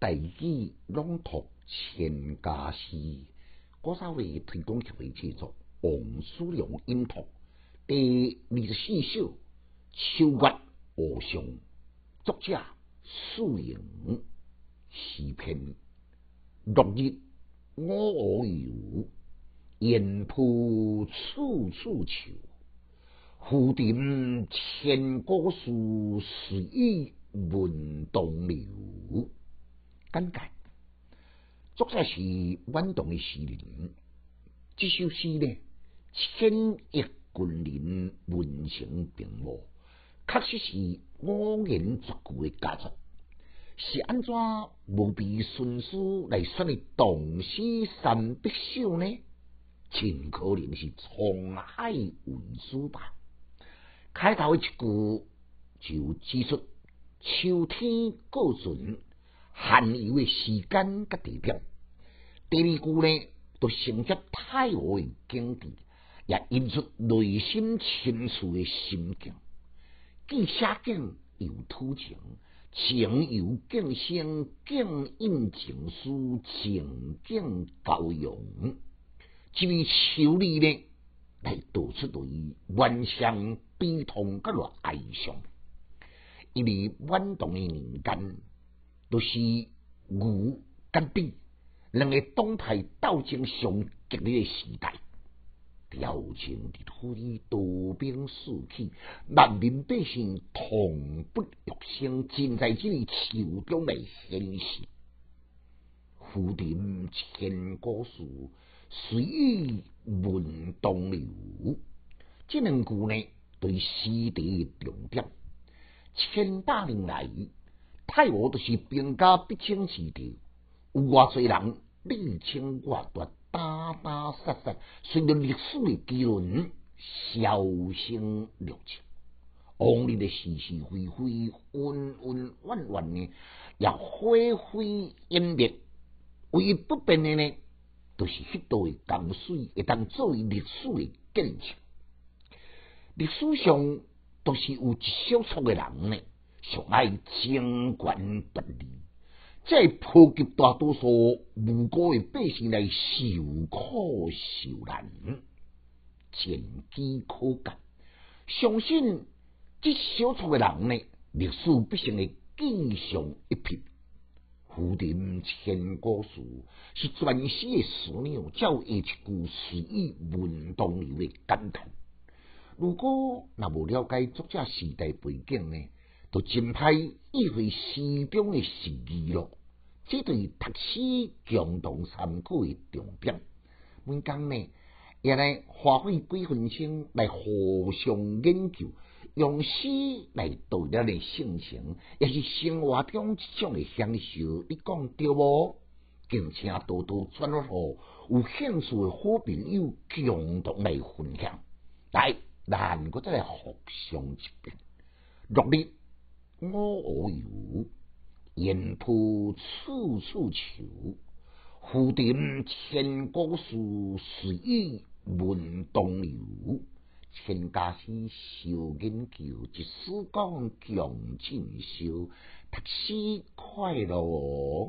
大语朗读千家诗，歌手会推广协会制作王叔良音读第二十四首《秋月无上》，作者素营诗篇。落日我我游，雁扑处处愁。浮沉千古事，随意闻东流。简介：作者是晚唐的诗人。这首诗呢，千亿君临，文情并茂，确实是五言绝句的佳作。是安怎无比顺序来选的唐诗三百首呢？真可能是沧海文书吧。开头一句就指出秋天过旬，寒游的时间甲地点。第二句呢，就承接太和的境地，也引出内心深处的心境。既写景又图情，情由景生，景应情思，情景高扬。这位秋里呢，来道出对万象。悲痛甲落哀伤，因为晚唐诶年间都是儒甲氐两个党派斗争上激烈诶时代，朝廷伫土地多兵四起，万民百姓痛不欲生，尽在这里秋中来显示。浮沉千古事，随意闻东流。这两句呢？对诗题重点，千百年来，太和都是兵家必争之地，有偌侪人你争我夺，打打杀杀，随着历史的巨轮，销声匿迹。往日的是是非非，恩恩怨怨呢，也灰灰烟灭。唯一不变的呢，都是许多的江水，会当作为历史的见证。历史上都是有一小撮嘅人呢，上爱争权夺利，再普及大多数无辜嘅百姓来受苦受难，前机可鉴。相信这小撮嘅人呢，历史必成会记上一笔。浮沉千古事，是全诗嘅思量，照一句诗意文东流嘅感叹。如果那无了解作者时代背景呢，都真歹意会诗中的实意咯。这对读诗共同参考的重点。每讲呢，也来花费几分钟来互相研究，用诗来导了的性情，也是生活中一种诶享受。你讲对无？并且多多转互有兴趣诶好朋友共同来分享。来。难个再来互相一遍。落日我我游，雁扑处处愁。浮沉千古事，随意问东流。千家诗少研究，一书讲穷尽修，读书快乐。